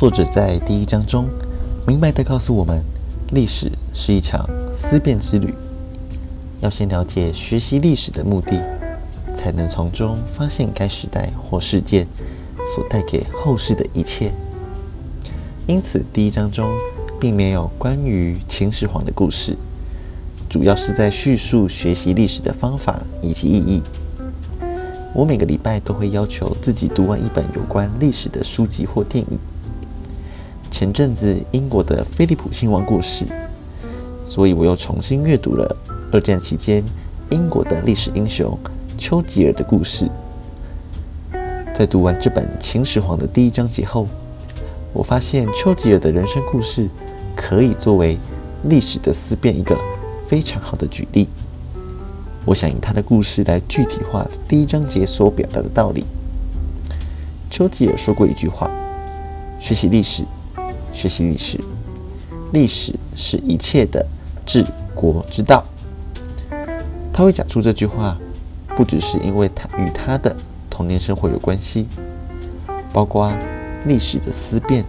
作者在第一章中明白地告诉我们，历史是一场思辨之旅，要先了解学习历史的目的，才能从中发现该时代或事件所带给后世的一切。因此，第一章中并没有关于秦始皇的故事，主要是在叙述学习历史的方法以及意义。我每个礼拜都会要求自己读完一本有关历史的书籍或电影。前阵子英国的菲利普亲王过世，所以我又重新阅读了二战期间英国的历史英雄丘吉尔的故事。在读完这本《秦始皇》的第一章节后，我发现丘吉尔的人生故事可以作为历史的思辨一个非常好的举例。我想以他的故事来具体化第一章节所表达的道理。丘吉尔说过一句话：“学习历史，学习历史，历史是一切的治国之道。”他会讲出这句话，不只是因为他与他的童年生活有关系，包括历史的思辨，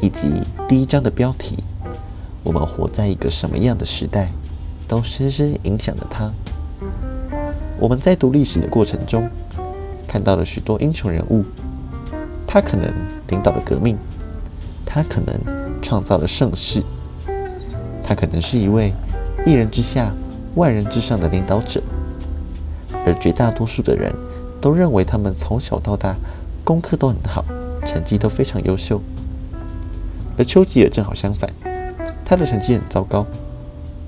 以及第一章的标题“我们活在一个什么样的时代”，都深深影响了他。我们在读历史的过程中，看到了许多英雄人物。他可能领导了革命，他可能创造了盛世，他可能是一位一人之下、万人之上的领导者。而绝大多数的人都认为他们从小到大功课都很好，成绩都非常优秀。而丘吉尔正好相反，他的成绩很糟糕，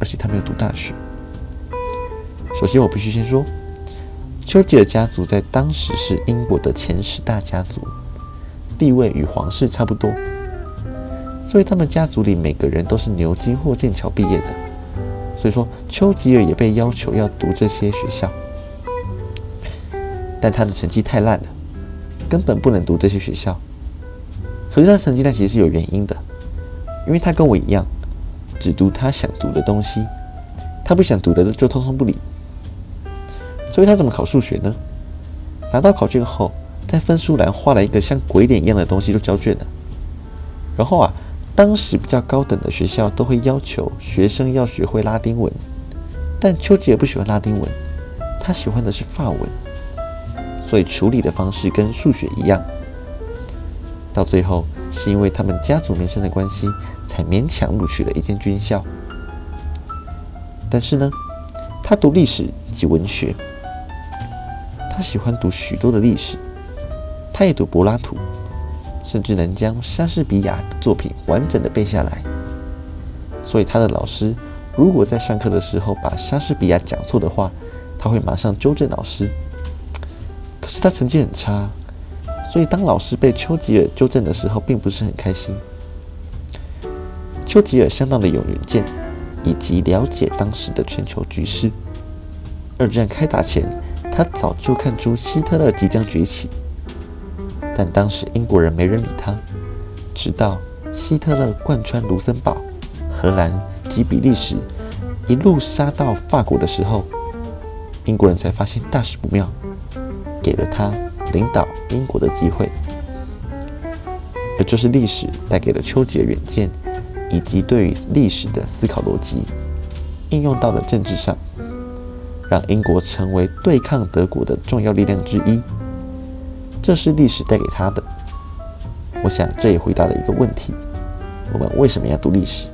而且他没有读大学。首先，我必须先说。丘吉尔家族在当时是英国的前十大家族，地位与皇室差不多，所以他们家族里每个人都是牛津或剑桥毕业的。所以说，丘吉尔也被要求要读这些学校，但他的成绩太烂了，根本不能读这些学校。可是他成绩烂其实是有原因的，因为他跟我一样，只读他想读的东西，他不想读的就通通不理。所以他怎么考数学呢？拿到考卷后，在分数栏画了一个像鬼脸一样的东西就交卷了。然后啊，当时比较高等的学校都会要求学生要学会拉丁文，但丘吉尔不喜欢拉丁文，他喜欢的是法文，所以处理的方式跟数学一样。到最后是因为他们家族名声的关系，才勉强录取了一间军校。但是呢，他读历史及文学。他喜欢读许多的历史，他也读柏拉图，甚至能将莎士比亚的作品完整的背下来。所以他的老师如果在上课的时候把莎士比亚讲错的话，他会马上纠正老师。可是他成绩很差，所以当老师被丘吉尔纠正的时候，并不是很开心。丘吉尔相当的有远见，以及了解当时的全球局势。二战开打前。他早就看出希特勒即将崛起，但当时英国人没人理他。直到希特勒贯穿卢森堡、荷兰及比利时，一路杀到法国的时候，英国人才发现大事不妙，给了他领导英国的机会。而就是历史带给了丘吉尔远见，以及对于历史的思考逻辑，应用到了政治上。让英国成为对抗德国的重要力量之一，这是历史带给他的。我想这也回答了一个问题：我们为什么要读历史？